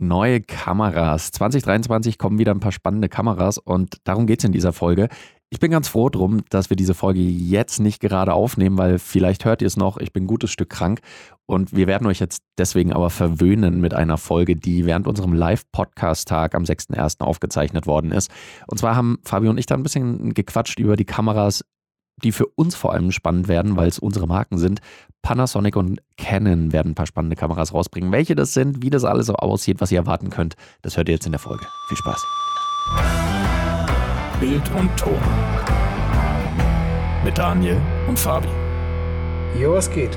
Neue Kameras. 2023 kommen wieder ein paar spannende Kameras und darum geht es in dieser Folge. Ich bin ganz froh drum, dass wir diese Folge jetzt nicht gerade aufnehmen, weil vielleicht hört ihr es noch, ich bin ein gutes Stück krank und wir werden euch jetzt deswegen aber verwöhnen mit einer Folge, die während unserem Live-Podcast-Tag am 6.1. aufgezeichnet worden ist. Und zwar haben Fabio und ich da ein bisschen gequatscht über die Kameras, die für uns vor allem spannend werden, weil es unsere Marken sind. Panasonic und Canon werden ein paar spannende Kameras rausbringen. Welche das sind, wie das alles so aussieht, was ihr erwarten könnt, das hört ihr jetzt in der Folge. Viel Spaß. Bild und Ton. Mit Daniel und Fabi. Jo, was geht?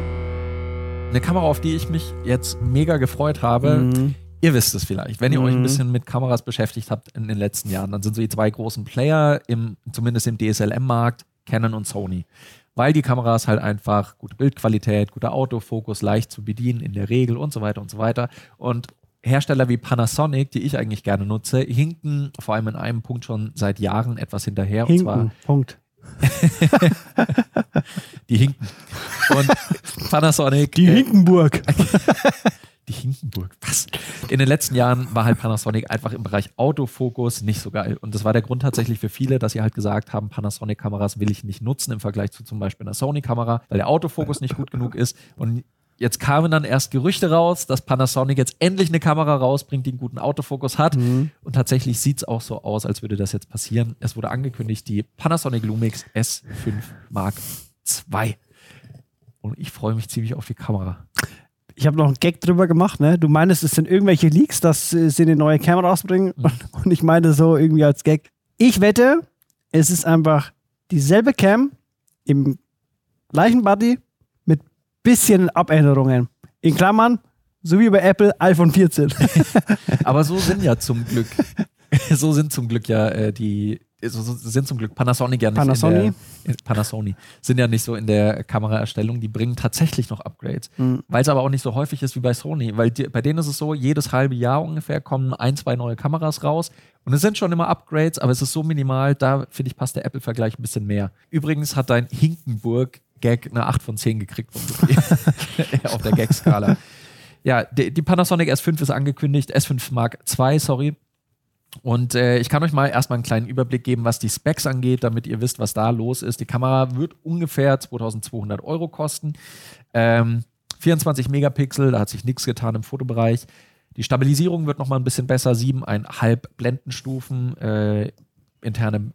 Eine Kamera, auf die ich mich jetzt mega gefreut habe. Mhm. Ihr wisst es vielleicht, wenn ihr mhm. euch ein mhm. bisschen mit Kameras beschäftigt habt in den letzten Jahren, dann sind so die zwei großen Player, im, zumindest im DSLM-Markt, Canon und Sony. Weil die Kameras halt einfach gute Bildqualität, guter Autofokus, leicht zu bedienen in der Regel und so weiter und so weiter. Und Hersteller wie Panasonic, die ich eigentlich gerne nutze, hinken vor allem in einem Punkt schon seit Jahren etwas hinterher. Hinken, und zwar Punkt. die hinken. Und Panasonic. Die äh, Hinkenburg. die Hinkenburg. Was? In den letzten Jahren war halt Panasonic einfach im Bereich Autofokus nicht so geil. Und das war der Grund tatsächlich für viele, dass sie halt gesagt haben, Panasonic-Kameras will ich nicht nutzen im Vergleich zu zum Beispiel einer Sony-Kamera, weil der Autofokus nicht gut genug ist. Und Jetzt kamen dann erst Gerüchte raus, dass Panasonic jetzt endlich eine Kamera rausbringt, die einen guten Autofokus hat. Mhm. Und tatsächlich sieht es auch so aus, als würde das jetzt passieren. Es wurde angekündigt, die Panasonic Lumix S5 Mark II. Und ich freue mich ziemlich auf die Kamera. Ich habe noch einen Gag drüber gemacht, ne? Du meinst, es sind irgendwelche Leaks, dass sie eine neue Kamera rausbringen. Mhm. Und, und ich meine so irgendwie als Gag. Ich wette, es ist einfach dieselbe Cam im gleichen Body bisschen Abänderungen. In Klammern, so wie bei Apple iPhone 14. Aber so sind ja zum Glück, so sind zum Glück ja äh, die, so sind zum Glück Panasonic ja nicht Panasonic? in der, Panasonic sind ja nicht so in der Kameraerstellung, die bringen tatsächlich noch Upgrades, mhm. weil es aber auch nicht so häufig ist wie bei Sony, weil die, bei denen ist es so, jedes halbe Jahr ungefähr kommen ein, zwei neue Kameras raus und es sind schon immer Upgrades, aber es ist so minimal, da finde ich passt der Apple-Vergleich ein bisschen mehr. Übrigens hat dein Hinkenburg Gag eine 8 von 10 gekriegt auf der Gag-Skala. Ja, die, die, Panasonic S5 ist angekündigt, S5 Mark II, sorry. Und äh, ich kann euch mal erstmal einen kleinen Überblick geben, was die Specs angeht, damit ihr wisst, was da los ist. Die Kamera wird ungefähr 2200 Euro kosten. Ähm, 24 Megapixel, da hat sich nichts getan im Fotobereich. Die Stabilisierung wird nochmal ein bisschen besser, 7,5 Blendenstufen, äh, interne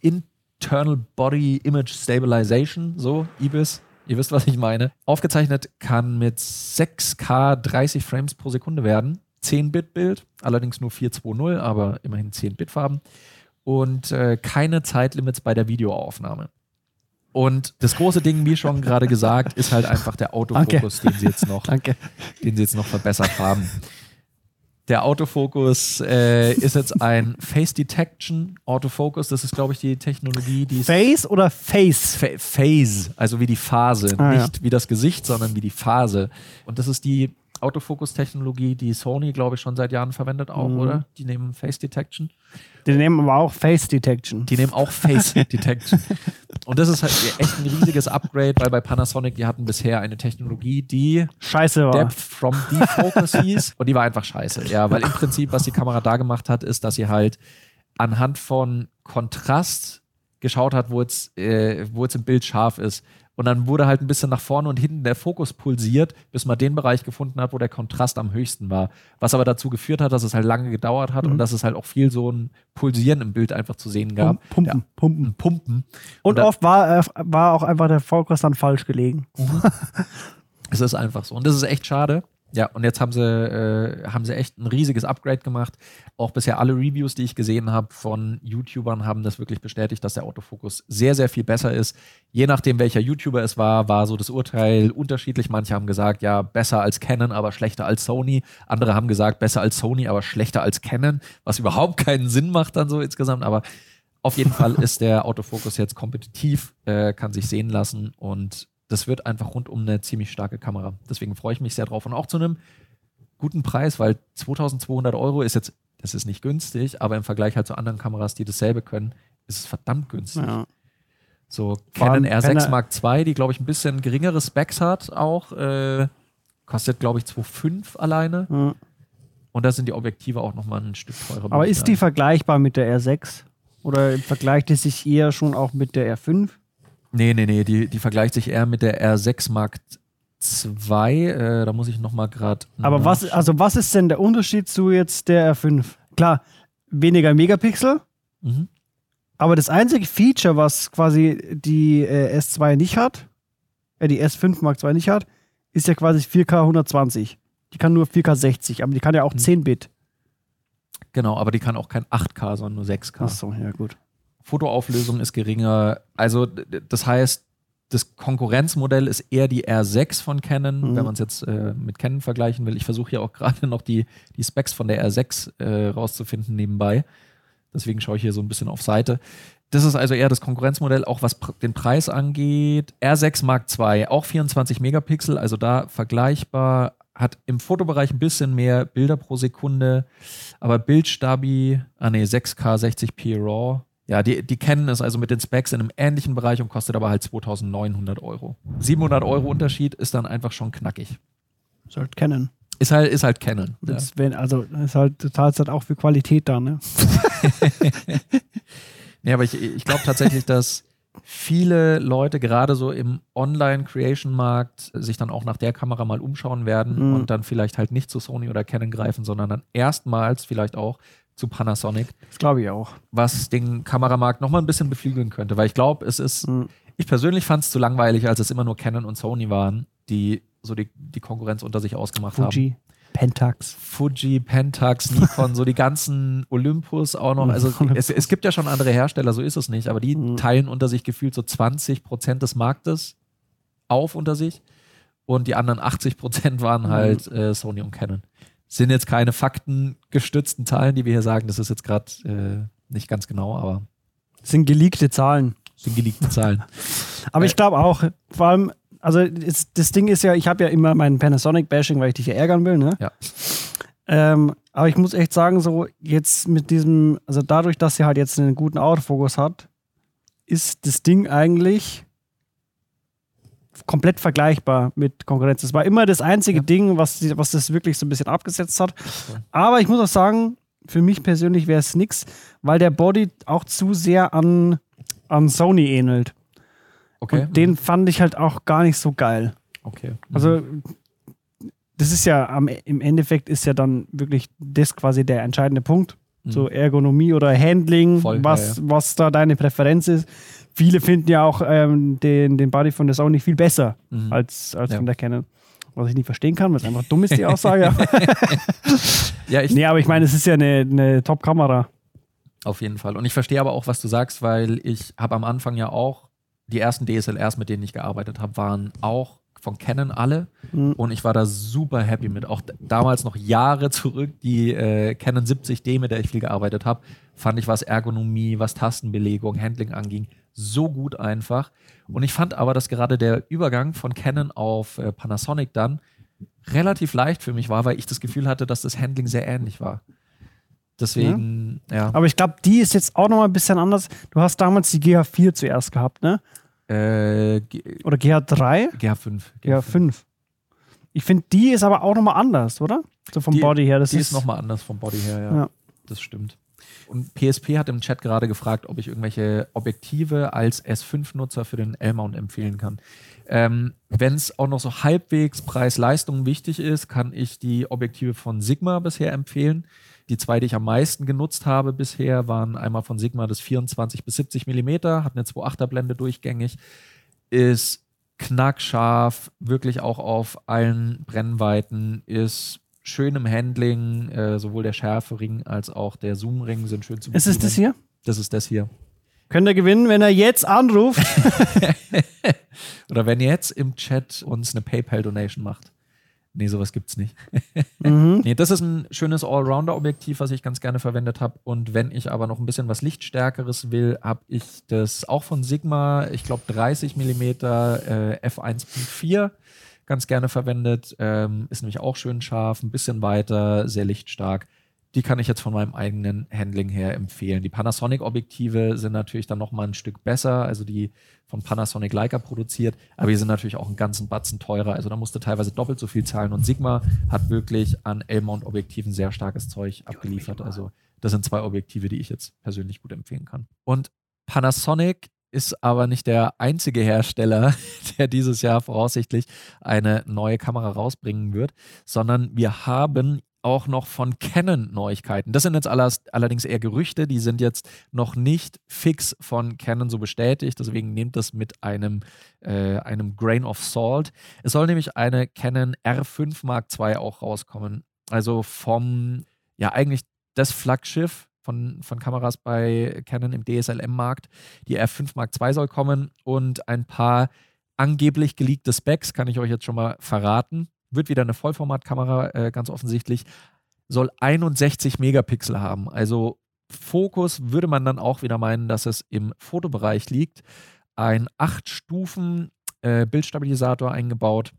in Internal Body Image Stabilization, so IBIS. Ihr wisst, was ich meine. Aufgezeichnet kann mit 6K 30 Frames pro Sekunde werden. 10-Bit-Bild, allerdings nur 420, aber immerhin 10-Bit-Farben. Und äh, keine Zeitlimits bei der Videoaufnahme. Und das große Ding, wie schon gerade gesagt, ist halt einfach der Autofokus, den sie jetzt noch, den sie jetzt noch verbessert haben. Der Autofokus äh, ist jetzt ein Face Detection Autofocus. Das ist, glaube ich, die Technologie, die. Face oder Face? Fa Phase, also wie die Phase. Ah, Nicht ja. wie das Gesicht, sondern wie die Phase. Und das ist die Autofokus-Technologie, die Sony, glaube ich, schon seit Jahren verwendet, auch, mhm. oder? Die nehmen Face Detection. Die nehmen aber auch Face Detection. Die nehmen auch Face Detection. Und das ist halt echt ein riesiges Upgrade, weil bei Panasonic, die hatten bisher eine Technologie, die scheiße war. Depth from Defocus hieß. Und die war einfach scheiße. Ja, weil im Prinzip, was die Kamera da gemacht hat, ist, dass sie halt anhand von Kontrast geschaut hat, wo jetzt, äh, wo jetzt im Bild scharf ist. Und dann wurde halt ein bisschen nach vorne und hinten der Fokus pulsiert, bis man den Bereich gefunden hat, wo der Kontrast am höchsten war. Was aber dazu geführt hat, dass es halt lange gedauert hat mhm. und dass es halt auch viel so ein Pulsieren im Bild einfach zu sehen gab. Pumpen, ja. Pumpen. Pumpen. Und, und oft war, äh, war auch einfach der Fokus dann falsch gelegen. Mhm. es ist einfach so. Und das ist echt schade. Ja, und jetzt haben sie, äh, haben sie echt ein riesiges Upgrade gemacht. Auch bisher alle Reviews, die ich gesehen habe von YouTubern, haben das wirklich bestätigt, dass der Autofokus sehr, sehr viel besser ist. Je nachdem, welcher YouTuber es war, war so das Urteil unterschiedlich. Manche haben gesagt, ja, besser als Canon, aber schlechter als Sony. Andere haben gesagt, besser als Sony, aber schlechter als Canon, was überhaupt keinen Sinn macht dann so insgesamt. Aber auf jeden Fall ist der Autofokus jetzt kompetitiv, äh, kann sich sehen lassen und das wird einfach rundum eine ziemlich starke Kamera. Deswegen freue ich mich sehr drauf und auch zu einem guten Preis, weil 2200 Euro ist jetzt, das ist nicht günstig, aber im Vergleich halt zu anderen Kameras, die dasselbe können, ist es verdammt günstig. Ja. So Canon R6 Mark II, die glaube ich ein bisschen geringere Specs hat, auch äh, kostet glaube ich 2,5 alleine. Ja. Und da sind die Objektive auch nochmal ein Stück teurer. Aber ist die vergleichbar mit der R6? Oder vergleicht die sich eher schon auch mit der R5? Nee, nee, nee, die, die vergleicht sich eher mit der R6 Mark II. Äh, da muss ich nochmal gerade. Aber was, also was ist denn der Unterschied zu jetzt der R5? Klar, weniger Megapixel, Mhm. aber das einzige Feature, was quasi die äh, S2 nicht hat, äh, die S5 Mark II nicht hat, ist ja quasi 4K 120. Die kann nur 4K 60, aber die kann ja auch Mhm. 10-Bit. Genau, aber die kann auch kein 8K, sondern nur 6K. Achso, ja gut. Fotoauflösung ist geringer. Also, das heißt, das Konkurrenzmodell ist eher die R6 von Canon, Mhm. wenn man es jetzt äh, mit Canon vergleichen will. Ich versuche hier auch gerade noch die, die Specs von der R6 äh, rauszufinden nebenbei. Deswegen schaue ich hier so ein bisschen auf Seite. Das ist also eher das Konkurrenzmodell, auch was pr den Preis angeht. R6 Mark II, auch 24 Megapixel, also da vergleichbar. Hat im Fotobereich ein bisschen mehr Bilder pro Sekunde, aber Bildstabi, ah nee, 6K 60p RAW. Ja, die, die kennen es also mit den Specs in einem ähnlichen Bereich und kostet aber halt 2900 Euro. 700 Euro Unterschied ist dann einfach schon knackig. Sollte kennen. Ist halt, ist halt Canon. Ja. Wenn, also ist halt, du zahlst halt auch für Qualität da, ne? Nee, aber ich, ich glaube tatsächlich, dass viele Leute gerade so im Online-Creation-Markt sich dann auch nach der Kamera mal umschauen werden Mhm. und dann vielleicht halt nicht zu Sony oder Canon greifen, sondern dann erstmals vielleicht auch zu Panasonic, Das glaube ich auch. was den Kameramarkt nochmal ein bisschen beflügeln könnte. Weil ich glaube, es ist, Mhm. ich persönlich fand es zu langweilig, als es immer nur Canon und Sony waren, die so die, die Konkurrenz unter sich ausgemacht haben. Fuji, Pentax. Fuji, Pentax, Nikon, so die ganzen Olympus auch noch. Also es, es gibt ja schon andere Hersteller, so ist es nicht, aber die Mhm. teilen unter sich gefühlt so 20 Prozent des Marktes auf unter sich und die anderen 80 Prozent waren halt äh, Sony und Canon. Sind jetzt keine faktengestützten Zahlen, die wir hier sagen, das ist jetzt gerade äh, nicht ganz genau, aber Das sind geleakte Zahlen. sind geleakte Zahlen. Aber Äh. ich glaube auch, vor allem, also das, das Ding ist ja, ich habe ja immer meinen Panasonic-Bashing, weil ich dich ja ärgern will, ne? Ja. Ähm, aber ich muss echt sagen, so jetzt mit diesem, also dadurch, dass sie halt jetzt einen guten Autofokus hat, ist das Ding eigentlich komplett vergleichbar mit Konkurrenz. Das war immer das einzige Ja. Ding, was, was das wirklich so ein bisschen abgesetzt hat. Aber ich muss auch sagen, für mich persönlich wäre es nix, weil der Body auch zu sehr an, an Sony ähnelt. Okay. Und den fand ich halt auch gar nicht so geil. okay. Also, das ist ja am, im Endeffekt ist ja dann wirklich das quasi der entscheidende Punkt. Mhm. So Ergonomie oder Handling, Voll, was, ja, was da deine Präferenz ist. Viele finden ja auch ähm, den, den Body von der Sony viel besser Mhm. als, als Ja. von der Canon. Was ich nicht verstehen kann, weil es einfach dumm ist, die Aussage. ja, ich, nee, aber ich meine, es ist ja eine, eine Top-Kamera. Auf jeden Fall. Und ich verstehe aber auch, was du sagst, weil ich habe am Anfang ja auch die ersten DSLRs, mit denen ich gearbeitet habe, waren auch von Canon alle. Mhm. Und ich war da super happy mit. Auch damals noch Jahre zurück, die äh, Canon 70D, mit der ich viel gearbeitet habe, fand ich, was Ergonomie, was Tastenbelegung, Handling anging, so gut einfach. Und ich fand aber, dass gerade der Übergang von Canon auf äh, Panasonic dann relativ leicht für mich war, weil ich das Gefühl hatte, dass das Handling sehr ähnlich war. Deswegen, ja. Aber ich glaube, die ist jetzt auch nochmal ein bisschen anders. Du hast damals die GH4 zuerst gehabt, ne? Äh, Oder GH3? GH5. GH5. Ich finde, die ist aber auch nochmal anders, oder? So vom Die- Body her. Das Die ist nochmal anders vom Body her, ja. Ja. Das stimmt. Und PSP hat im Chat gerade gefragt, ob ich irgendwelche Objektive als S5-Nutzer für den L-Mount empfehlen kann. Ähm, Wenn es auch noch so halbwegs Preis-Leistung wichtig ist, kann ich die Objektive von Sigma bisher empfehlen. Die zwei, die ich am meisten genutzt habe bisher, waren einmal von Sigma das 24 bis 70 Millimeter, hat eine 2.8er Blende durchgängig, ist knackscharf, wirklich auch auf allen Brennweiten, ist schön im Handling, äh, sowohl der Schärfering als auch der Zoomring sind schön zu Ist es das bedienen. hier? Das ist das hier. Könnt ihr gewinnen, wenn er jetzt anruft. Oder wenn ihr jetzt im Chat uns eine PayPal-Donation macht. Nee, sowas gibt's nicht. mhm. Nee, das ist ein schönes Allrounder-Objektiv, was ich ganz gerne verwendet habe. Und wenn ich aber noch ein bisschen was Lichtstärkeres will, habe ich das auch von Sigma, ich glaube 30 mm äh, f1.4 ganz gerne verwendet. Ähm, ist nämlich auch schön scharf, ein bisschen weiter, sehr lichtstark. die kann ich jetzt von meinem eigenen Handling her empfehlen. Die Panasonic-Objektive sind natürlich dann nochmal ein Stück besser, also die von Panasonic Leica produziert, aber die sind natürlich auch einen ganzen Batzen teurer. Also da musste teilweise doppelt so viel zahlen und Sigma hat wirklich an L-Mount-Objektiven sehr starkes Zeug abgeliefert. Also das sind zwei Objektive, die ich jetzt persönlich gut empfehlen kann. Und Panasonic ist aber nicht der einzige Hersteller, der dieses Jahr voraussichtlich eine neue Kamera rausbringen wird, sondern wir haben auch noch von Canon Neuigkeiten. Das sind jetzt allerdings eher Gerüchte, die sind jetzt noch nicht fix von Canon so bestätigt, deswegen nehmt das mit einem, äh, einem Grain of Salt. Es soll nämlich eine Canon R5 Mark II auch rauskommen. Also vom, ja, eigentlich das Flaggschiff von, von Kameras bei Canon im DSLM-Markt. Die R5 Mark II soll kommen und ein paar angeblich geleakte Specs kann ich euch jetzt schon mal verraten. Wird wieder eine Vollformatkamera, äh, ganz offensichtlich. Soll 61 Megapixel haben. Also Fokus würde man dann auch wieder meinen, dass es im Fotobereich liegt. Ein 8 Stufen äh, Bildstabilisator eingebaut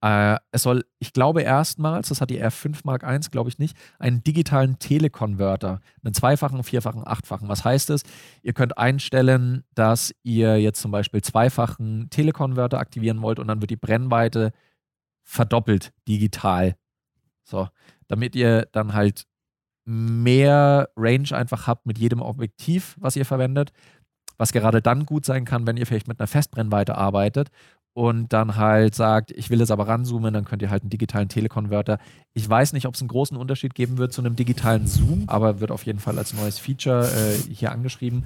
äh, es soll, ich glaube erstmals, das hat die R5 Mark I, glaube ich nicht, einen digitalen Telekonverter, einen zweifachen, vierfachen, achtfachen. Was heißt es? Ihr könnt einstellen, dass ihr jetzt zum Beispiel zweifachen Telekonverter aktivieren wollt und dann wird die Brennweite verdoppelt digital. So, damit ihr dann halt mehr Range einfach habt mit jedem Objektiv, was ihr verwendet. Was gerade dann gut sein kann, wenn ihr vielleicht mit einer Festbrennweite arbeitet und dann halt sagt, ich will es aber ranzoomen, dann könnt ihr halt einen digitalen Telekonverter. Ich weiß nicht, ob es einen großen Unterschied geben wird zu einem digitalen Zoom, aber wird auf jeden Fall als neues Feature äh, hier angeschrieben.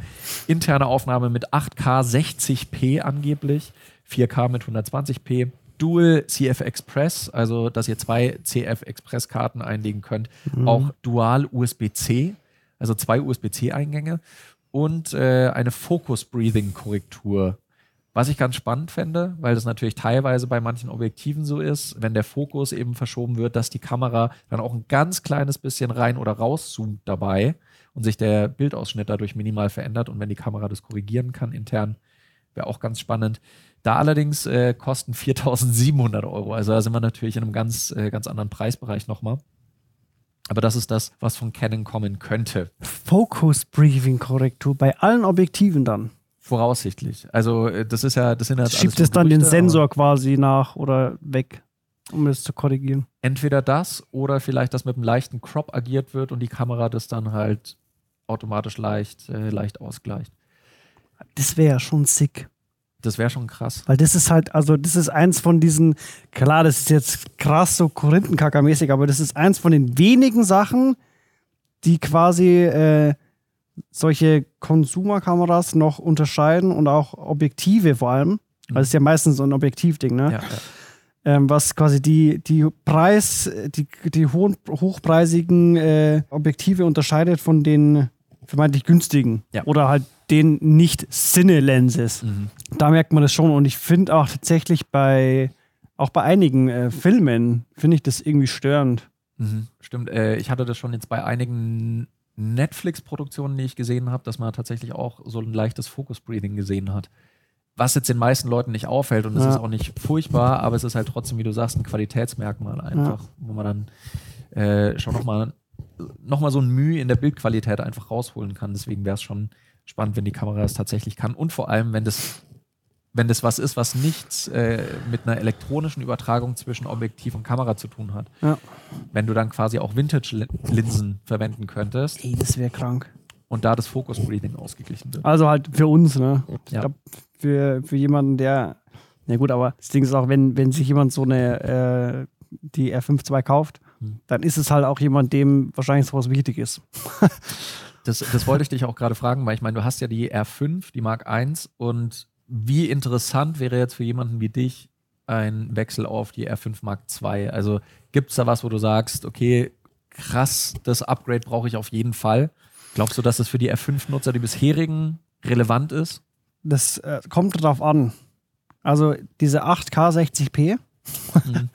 Interne Aufnahme mit 8K 60p angeblich, 4K mit 120p. Dual CF Express, also dass ihr zwei CF Express Karten einlegen könnt. Mhm. Auch Dual USB-C, also zwei USB-C-Eingänge und äh, eine Focus Breathing Korrektur was ich ganz spannend fände, weil das natürlich teilweise bei manchen Objektiven so ist, wenn der Fokus eben verschoben wird, dass die Kamera dann auch ein ganz kleines bisschen rein oder rauszoomt dabei und sich der Bildausschnitt dadurch minimal verändert. Und wenn die Kamera das korrigieren kann intern, wäre auch ganz spannend. Da allerdings äh, kosten 4700 Euro. Also da sind wir natürlich in einem ganz, äh, ganz anderen Preisbereich nochmal. Aber das ist das, was von Canon kommen könnte. Focus Briefing Korrektur bei allen Objektiven dann. Voraussichtlich. Also äh, das ist ja, das sind ja Schiebt es dann den Sensor quasi nach oder weg, um es zu korrigieren. Entweder das oder vielleicht, dass mit einem leichten Crop agiert wird und die Kamera das dann halt automatisch leicht, äh, leicht ausgleicht. Das wäre ja schon sick. Das wäre schon krass. Weil das ist halt, also das ist eins von diesen, klar, das ist jetzt krass so Korinthenkacker-mäßig, aber das ist eins von den wenigen Sachen, die quasi äh, solche Konsumerkameras noch unterscheiden und auch Objektive vor allem, mhm. weil es ja meistens so ein Objektivding, ne? Ja, ja. Ähm, was quasi die, die Preis, die, die hohen, hochpreisigen äh, Objektive unterscheidet von den vermeintlich günstigen ja. oder halt den nicht Sinne-Lenses. Mhm. Da merkt man das schon und ich finde auch tatsächlich bei auch bei einigen äh, Filmen finde ich das irgendwie störend. Mhm. Stimmt, äh, ich hatte das schon jetzt bei einigen Netflix-Produktionen, die ich gesehen habe, dass man tatsächlich auch so ein leichtes Focus-Breathing gesehen hat. Was jetzt den meisten Leuten nicht auffällt und es ja. ist auch nicht furchtbar, aber es ist halt trotzdem, wie du sagst, ein Qualitätsmerkmal einfach, ja. wo man dann äh, schon nochmal noch mal so ein Mühe in der Bildqualität einfach rausholen kann. Deswegen wäre es schon spannend, wenn die Kamera das tatsächlich kann und vor allem, wenn das wenn das was ist, was nichts äh, mit einer elektronischen Übertragung zwischen Objektiv und Kamera zu tun hat. Ja. Wenn du dann quasi auch Vintage-Linsen verwenden könntest. Ey, das wäre krank. Und da das Focus Breathing ausgeglichen wird. Also halt für uns, ne? Ich ja. glaube, für, für jemanden, der. Na ja gut, aber das Ding ist auch, wenn, wenn sich jemand so eine äh, die R52 kauft, hm. dann ist es halt auch jemand, dem wahrscheinlich sowas wichtig ist. das, das wollte ich dich auch gerade fragen, weil ich meine, du hast ja die R5, die Mark I und wie interessant wäre jetzt für jemanden wie dich ein Wechsel auf die R5 Mark II? Also gibt es da was, wo du sagst, okay, krass, das Upgrade brauche ich auf jeden Fall? Glaubst du, dass das für die R5-Nutzer, die bisherigen, relevant ist? Das äh, kommt darauf an. Also diese 8K 60p, mhm.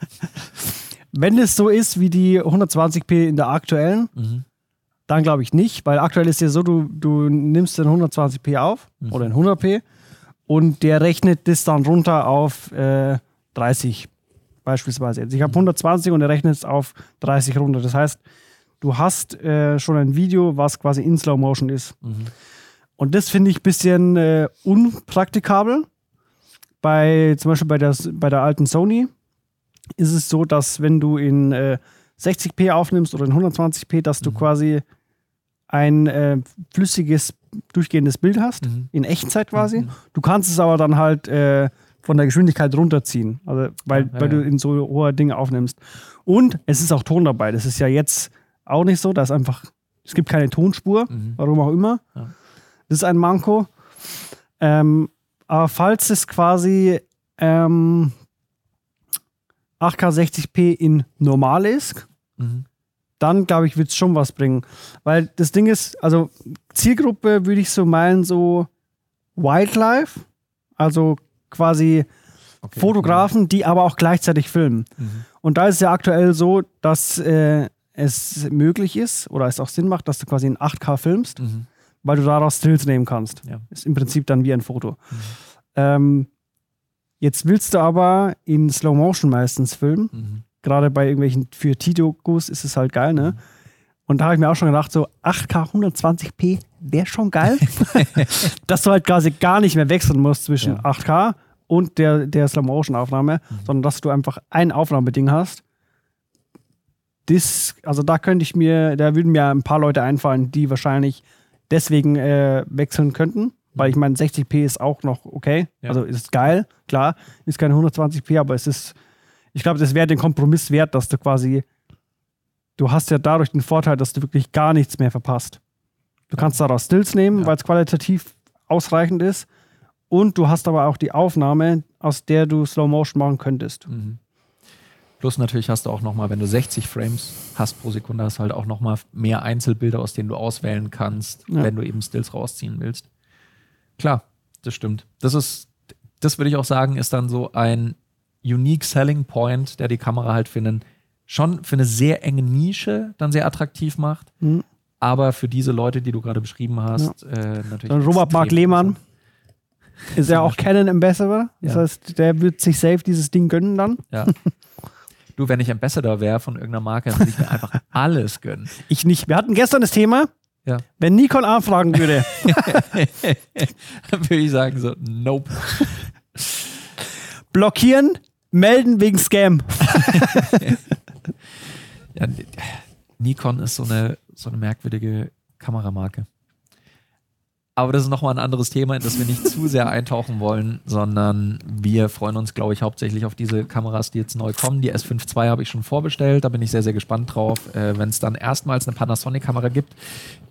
wenn es so ist wie die 120p in der aktuellen, mhm. dann glaube ich nicht, weil aktuell ist ja so, du, du nimmst den 120p auf mhm. oder den 100p und der rechnet das dann runter auf äh, 30 beispielsweise. Also ich habe 120 und er rechnet es auf 30 runter. Das heißt, du hast äh, schon ein Video, was quasi in Slow Motion ist. Mhm. Und das finde ich ein bisschen äh, unpraktikabel. Bei, zum Beispiel bei der, bei der alten Sony ist es so, dass wenn du in äh, 60p aufnimmst oder in 120p, dass du Mhm. quasi ein äh, flüssiges, durchgehendes Bild hast, Mhm. in Echtzeit quasi. Mhm. Du kannst es aber dann halt äh, von der Geschwindigkeit runterziehen, also weil, Ja, ja, weil du in so hoher Dinge aufnimmst. Und es ist auch Ton dabei. Das ist ja jetzt auch nicht so, dass einfach, es gibt keine Tonspur, Mhm. warum auch immer. Ja. Das ist ein Manko. Ähm, aber falls es quasi ähm, 8K 60p in normal ist, Mhm. Dann glaube ich, wird es schon was bringen. Weil das Ding ist, also Zielgruppe würde ich so meinen, so Wildlife, also quasi Okay. Fotografen, die aber auch gleichzeitig filmen. Mhm. Und da ist es ja aktuell so, dass äh, es möglich ist oder es auch Sinn macht, dass du quasi in 8K filmst, Mhm. weil du daraus Stills nehmen kannst. Ja. Ist im Prinzip dann wie ein Foto. Mhm. Ähm, jetzt willst du aber in Slow Motion meistens filmen. Mhm. Gerade bei irgendwelchen für T-Dokus ist es halt geil, ne? Und da habe ich mir auch schon gedacht, so 8K 120p wäre schon geil. dass du halt quasi gar nicht mehr wechseln musst zwischen Ja. 8K und der, der Slow-Motion-Aufnahme, Mhm. sondern dass du einfach ein Aufnahmeding hast. Das, also da könnte ich mir, da würden mir ein paar Leute einfallen, die wahrscheinlich deswegen äh, wechseln könnten. Weil ich meine, 60p ist auch noch okay. Ja. Also ist geil, klar. Ist keine 120p, aber es ist, ich glaube, das wäre den Kompromiss wert, dass du quasi, du hast ja dadurch den Vorteil, dass du wirklich gar nichts mehr verpasst. Du kannst daraus Stills nehmen, Ja. weil es qualitativ ausreichend ist. Und du hast aber auch die Aufnahme, aus der du Slow Motion machen könntest. Mhm. Plus natürlich hast du auch nochmal, wenn du 60 Frames hast pro Sekunde, hast du halt auch nochmal mehr Einzelbilder, aus denen du auswählen kannst, Ja. wenn du eben Stills rausziehen willst. Klar, das stimmt. Das ist, das würde ich auch sagen, ist dann so ein unique selling point, der die Kamera halt für einen, schon für eine sehr enge Nische dann sehr attraktiv macht. Mhm. Aber für diese Leute, die du gerade beschrieben hast, äh, natürlich. Dann Robert Mark Lehmann ist ja auch Canon Ambassador. Das Ja. heißt, der wird sich safe dieses Ding gönnen dann. Ja. Du, wenn ich Ambassador wäre von irgendeiner Marke, dann würde ich mir einfach alles gönnen. Ich nicht. Wir hatten gestern das Thema, Ja. wenn Nikon anfragen würde. Dann würde ich sagen so, nope. blockieren, melden wegen Scam. Ja, Nikon ist so eine, so eine merkwürdige Kameramarke. Aber das ist nochmal ein anderes Thema, in das wir nicht zu sehr eintauchen wollen, sondern wir freuen uns, glaube ich, hauptsächlich auf diese Kameras, die jetzt neu kommen. Die S5 II habe ich schon vorbestellt, da bin ich sehr, sehr gespannt drauf. Äh, Wenn es dann erstmals eine Panasonic-Kamera gibt,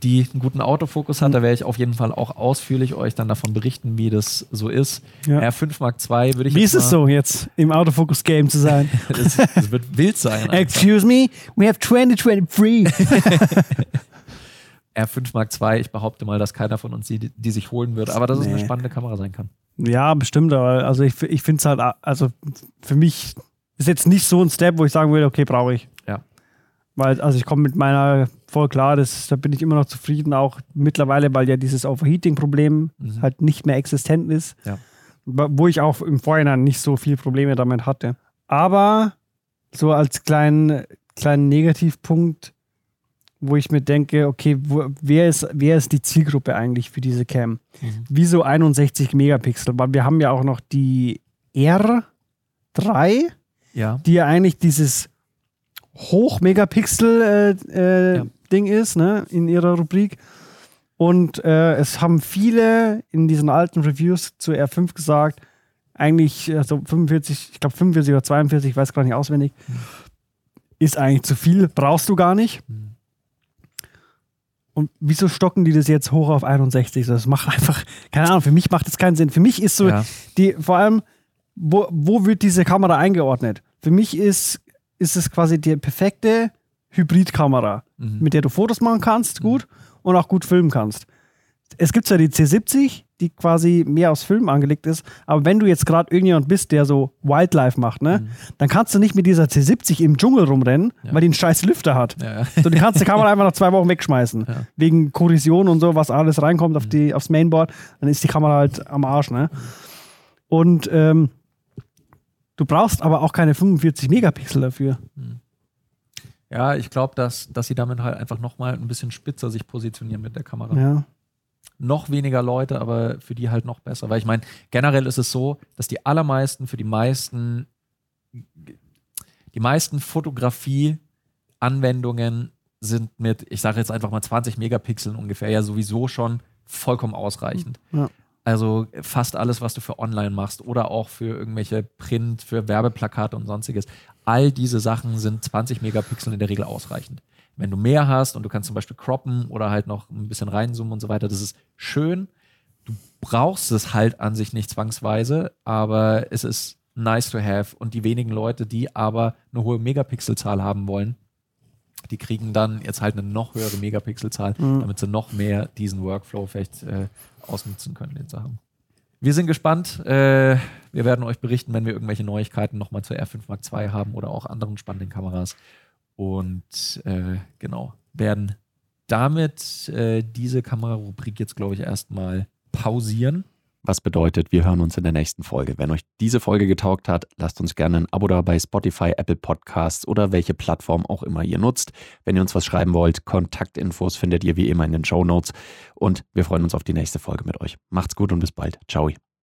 die einen guten Autofokus hat, da werde ich auf jeden Fall auch ausführlich euch dann davon berichten, wie das so ist. Ja. R5 Mark II würde ich Wie ist es so jetzt im Autofocus-Game zu sein? Das, das wird wild sein. einfach. Excuse me, we have 2023. R5 Mark II, ich behaupte mal, dass keiner von uns die, die sich holen wird, aber dass es eine Nee. spannende Kamera sein kann. ja, bestimmt, aber also ich, ich finde es halt, also für mich ist jetzt nicht so ein Step, wo ich sagen würde, okay, brauche ich. Ja. Weil, also ich komme mit meiner voll klar, das, da bin ich immer noch zufrieden, auch mittlerweile, weil ja dieses Overheating-Problem Mhm. halt nicht mehr existent ist. Ja. Wo ich auch im Vorhinein nicht so viel Probleme damit hatte. Aber so als kleinen, kleinen Negativpunkt, wo ich mir denke, okay, wo, wer, ist, wer ist die Zielgruppe eigentlich für diese Cam? Mhm. Wieso 61 Megapixel? Weil wir haben ja auch noch die R3, Ja. die ja eigentlich dieses Hoch-Megapixel-Ding äh, äh, Ja. Ding ist, ne, in ihrer Rubrik. Und äh, es haben viele in diesen alten Reviews zu R5 gesagt, eigentlich, also 45, ich glaube 45 oder 42, ich weiß gar nicht auswendig, ist eigentlich zu viel, brauchst du gar nicht. Mhm. Und wieso stocken die das jetzt hoch auf 61? Das macht einfach, keine Ahnung, für mich macht das keinen Sinn. Für mich ist so, ja. die, vor allem, wo, wo wird diese Kamera eingeordnet? Für mich ist, ist es quasi die perfekte Hybridkamera, Mhm. mit der du Fotos machen kannst, gut, und auch gut filmen kannst. Es gibt zwar die C70, die quasi mehr aufs Filmen angelegt ist, aber wenn du jetzt gerade irgendjemand bist, der so Wildlife macht, ne, Mhm. dann kannst du nicht mit dieser C70 im Dschungel rumrennen, Ja. weil die einen scheiß Lüfter hat. Ja, ja. So, die kannst die Kamera einfach nach zwei Wochen wegschmeißen. Wegen Korrosion und so, was alles reinkommt auf die, aufs Mainboard, dann ist die Kamera halt am Arsch, ne? Und ähm, du brauchst aber auch keine 45 Megapixel dafür. Ja, ich glaube, dass, dass sie damit halt einfach nochmal ein bisschen spitzer sich positionieren mit der Kamera. Ja. Noch weniger Leute, aber für die halt noch besser. Weil ich meine, generell ist es so, dass die allermeisten, für die meisten, die meisten Fotografie-Anwendungen sind mit, ich sage jetzt einfach mal 20 Megapixeln ungefähr, ja sowieso schon vollkommen ausreichend. Ja. Also fast alles, was du für online machst oder auch für irgendwelche Print, für Werbeplakate und sonstiges. All diese Sachen sind 20 Megapixel in der Regel ausreichend. Wenn du mehr hast und du kannst zum Beispiel croppen oder halt noch ein bisschen reinzoomen und so weiter, das ist schön. Du brauchst es halt an sich nicht zwangsweise, aber es ist nice to have. Und die wenigen Leute, die aber eine hohe Megapixelzahl haben wollen, die kriegen dann jetzt halt eine noch höhere Megapixelzahl, Mhm. damit sie noch mehr diesen Workflow vielleicht äh, ausnutzen können, den Sachen. Wir sind gespannt. Äh, wir werden euch berichten, wenn wir irgendwelche Neuigkeiten nochmal zur R5 Mark II haben oder auch anderen spannenden Kameras. Und äh, genau, werden damit äh, diese Kamerarubrik jetzt, glaube ich, erstmal pausieren. Was bedeutet, wir hören uns in der nächsten Folge. Wenn euch diese Folge getaugt hat, lasst uns gerne ein Abo da bei Spotify, Apple Podcasts oder welche Plattform auch immer ihr nutzt. Wenn ihr uns was schreiben wollt, Kontaktinfos findet ihr wie immer in den Show Notes. Und wir freuen uns auf die nächste Folge mit euch. Macht's gut und bis bald. Ciao.